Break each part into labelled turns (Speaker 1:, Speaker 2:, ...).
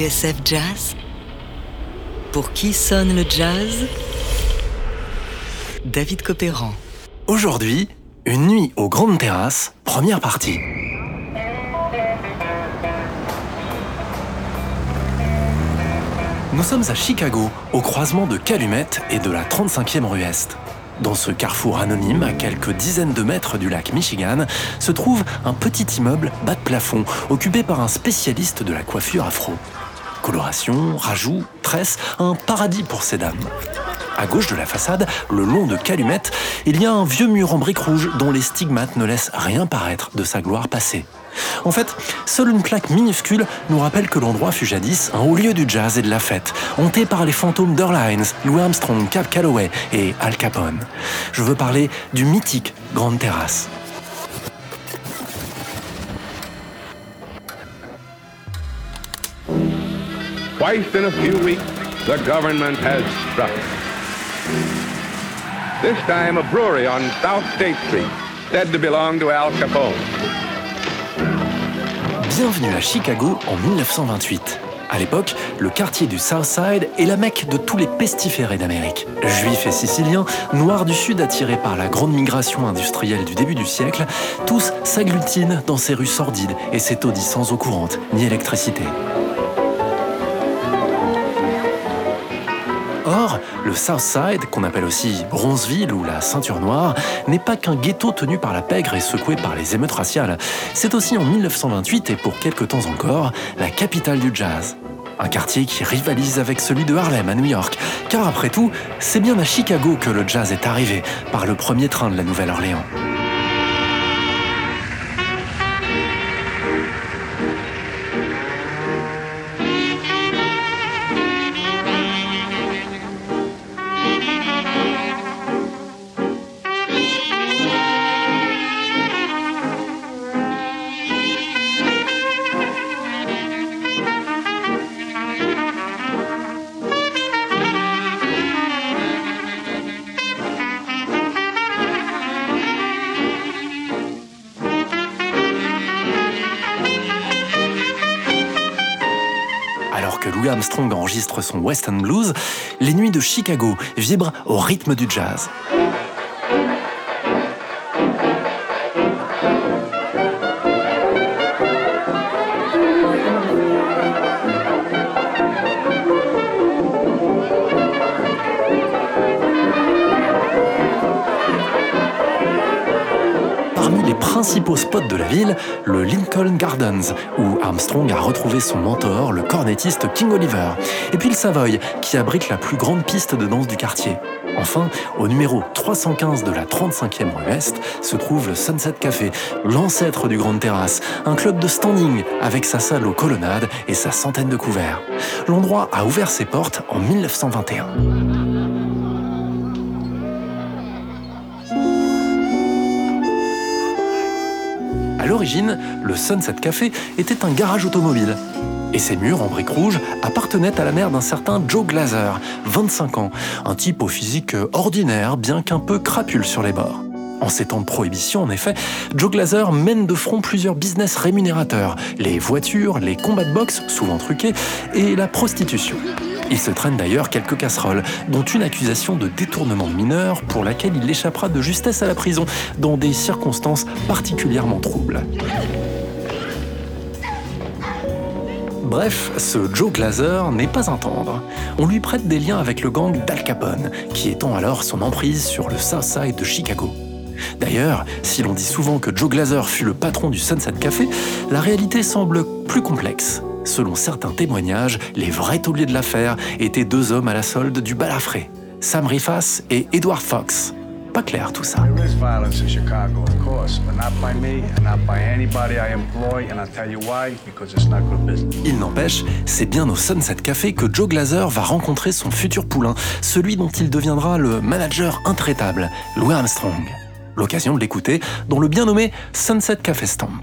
Speaker 1: TSF Jazz Pour qui sonne le jazz? David Copéran.
Speaker 2: Aujourd'hui, une nuit aux grandes terrasses, première partie. Nous sommes à Chicago, au croisement de Calumet et de la 35e rue Est. Dans ce carrefour anonyme, à quelques dizaines de mètres du lac Michigan, se trouve un petit immeuble bas de plafond, occupé par un spécialiste de la coiffure afro. Coloration, rajout, tresse, un paradis pour ces dames. À gauche de la façade, le long de Calumet, il y a un vieux mur en briques rouges dont les stigmates ne laissent rien paraître de sa gloire passée. En fait, seule une plaque minuscule nous rappelle que l'endroit fut jadis un haut lieu du jazz et de la fête, hanté par les fantômes d'Urlines, Louis Armstrong, Cap Calloway et Al Capone. Je veux parler du mythique Grande Terrasse.
Speaker 3: Twice in a few weeks, the government has struck. This time, a brewery on South State Street, said to belong to Al Capone.
Speaker 2: Bienvenue à Chicago en 1928. À l'époque, le quartier du South Side est la mecque de tous les pestiférés d'Amérique. Juifs et siciliens, noirs du Sud attirés par la grande migration industrielle du début du siècle, tous s'agglutinent dans ces rues sordides et ces sans eau courante ni électricité. Or, le South Side, qu'on appelle aussi Bronzeville ou la Ceinture Noire, n'est pas qu'un ghetto tenu par la pègre et secoué par les émeutes raciales. C'est aussi en 1928 et pour quelque temps encore, la capitale du jazz. Un quartier qui rivalise avec celui de Harlem à New York, car après tout, c'est bien à Chicago que le jazz est arrivé par le premier train de la Nouvelle-Orléans. Armstrong enregistre son Western Blues, les nuits de Chicago vibrent au rythme du jazz. Principaux spots de la ville, le Lincoln Gardens, où Armstrong a retrouvé son mentor, le cornettiste King Oliver, et puis le Savoy, qui abrite la plus grande piste de danse du quartier. Enfin, au numéro 315 de la 35e rue Est, se trouve le Sunset Café, l'ancêtre du Grande Terrasse, un club de standing avec sa salle aux colonnades et sa centaine de couverts. L'endroit a ouvert ses portes en 1921. À l'origine, le Sunset Café était un garage automobile. Et ses murs en briques rouges appartenaient à la mère d'un certain Joe Glazer, 25 ans, un type au physique ordinaire, bien qu'un peu crapule sur les bords. En ces temps de prohibition, en effet, Joe Glazer mène de front plusieurs business rémunérateurs, les voitures, les combats de boxe, souvent truqués, et la prostitution. Il se traîne d'ailleurs quelques casseroles, dont une accusation de détournement de mineur pour laquelle il échappera de justesse à la prison dans des circonstances particulièrement troubles. Bref, ce Joe Glazer n'est pas un tendre. On lui prête des liens avec le gang d'Al Capone, qui étend alors son emprise sur le South de Chicago. D'ailleurs, si l'on dit souvent que Joe Glazer fut le patron du Sunset Café, la réalité semble plus complexe. Selon certains témoignages, les vrais tauliers de l'affaire étaient deux hommes à la solde du balafré, Sam Rifas et Edward Fox. Pas clair tout ça. Il n'empêche, c'est bien au Sunset Café que Joe Glazer va rencontrer son futur poulain, celui dont il deviendra le manager intraitable, Louis Armstrong. L'occasion de l'écouter dans le bien nommé Sunset Café Stamp.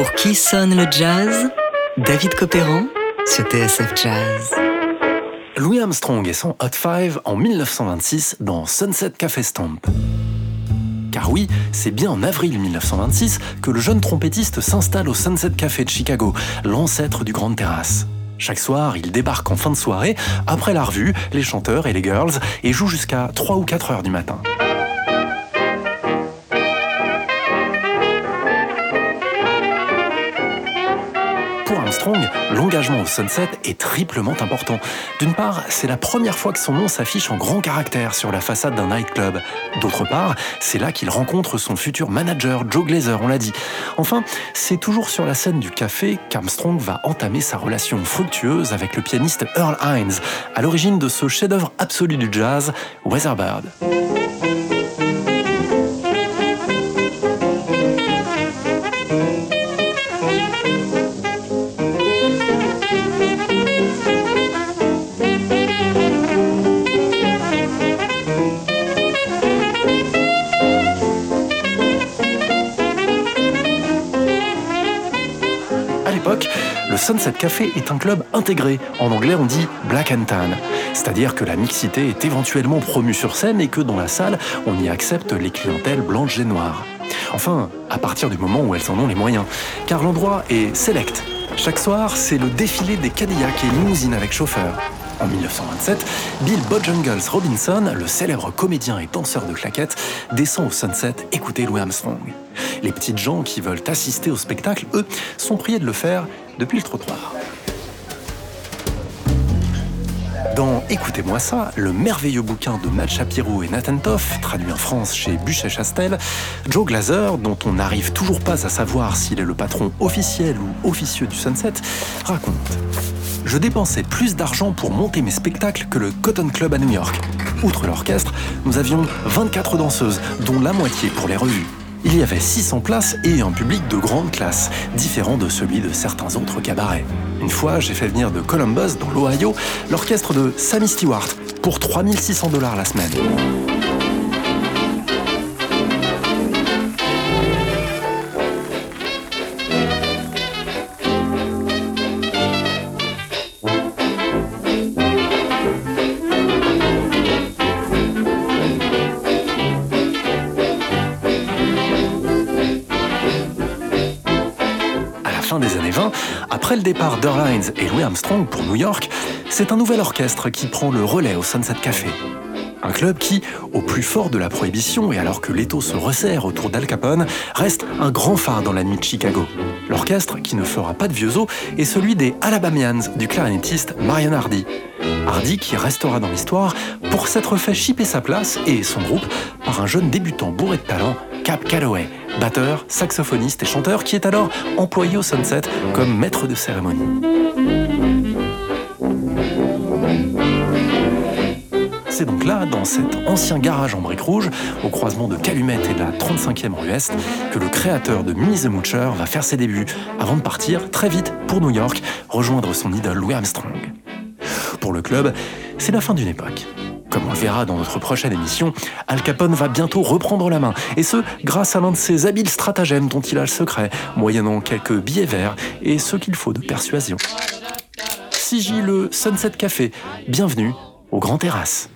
Speaker 1: Pour qui sonne le jazz David Copéran sur TSF Jazz.
Speaker 2: Louis Armstrong et son Hot Five en 1926 dans Sunset Café Stamp. Car oui, c'est bien en avril 1926 que le jeune trompettiste s'installe au Sunset Café de Chicago, l'ancêtre du Grand Terrasse. Chaque soir, il débarque en fin de soirée, après la revue, les chanteurs et les girls, et joue jusqu'à 3 ou 4 heures du matin. L'engagement au Sunset est triplement important. D'une part, c'est la première fois que son nom s'affiche en grand caractère sur la façade d'un nightclub. D'autre part, c'est là qu'il rencontre son futur manager, Joe Glazer, on l'a dit. Enfin, c'est toujours sur la scène du café qu'Armstrong va entamer sa relation fructueuse avec le pianiste Earl Hines, à l'origine de ce chef-d'œuvre absolu du jazz, Weatherbird. Sunset Café est un club intégré. En anglais, on dit black and tan. C'est-à-dire que la mixité est éventuellement promue sur scène et que dans la salle, on y accepte les clientèles blanches et noires. Enfin, à partir du moment où elles en ont les moyens. Car l'endroit est select. Chaque soir, c'est le défilé des Cadillacs et limousines avec chauffeur. En 1927, Bill Bojangles Robinson, le célèbre comédien et danseur de claquettes, descend au Sunset écouter Louis Armstrong. Les petites gens qui veulent assister au spectacle, eux, sont priés de le faire depuis le trottoir. Dans Écoutez-moi ça, le merveilleux bouquin de Matt Shapiro et Nathan Toff, traduit en France chez Buchet-Chastel, Joe Glazer, dont on n'arrive toujours pas à savoir s'il est le patron officiel ou officieux du Sunset, raconte Je dépensais plus d'argent pour monter mes spectacles que le Cotton Club à New York. Outre l'orchestre, nous avions 24 danseuses, dont la moitié pour les revues. Il y avait 600 places et un public de grande classe, différent de celui de certains autres cabarets. Une fois, j'ai fait venir de Columbus, dans l'Ohio, l'orchestre de Sammy Stewart pour 3600 dollars la semaine. Des années 20, après le départ d'Earlines et Louis Armstrong pour New York, c'est un nouvel orchestre qui prend le relais au Sunset Café. Un club qui, au plus fort de la prohibition et alors que l'étau se resserre autour d'Al Capone, reste un grand phare dans la nuit de Chicago. L'orchestre, qui ne fera pas de vieux os, est celui des Alabamians du clarinettiste Marion Hardy. Hardy qui restera dans l'histoire pour s'être fait chipper sa place et son groupe par un jeune débutant bourré de talent, Cap Calloway, batteur, saxophoniste et chanteur qui est alors employé au Sunset comme maître de cérémonie. C'est donc là, dans cet ancien garage en briques rouges, au croisement de Calumet et de la 35e rue Est, que le créateur de Minnie the Moocher va faire ses débuts, avant de partir très vite pour New York, rejoindre son idole Louis Armstrong. Pour le club, c'est la fin d'une époque. Comme on le verra dans notre prochaine émission, Al Capone va bientôt reprendre la main, et ce, grâce à l'un de ses habiles stratagèmes dont il a le secret, moyennant quelques billets verts et ce qu'il faut de persuasion. Sigil le Sunset Café, bienvenue au Grand Terrasse.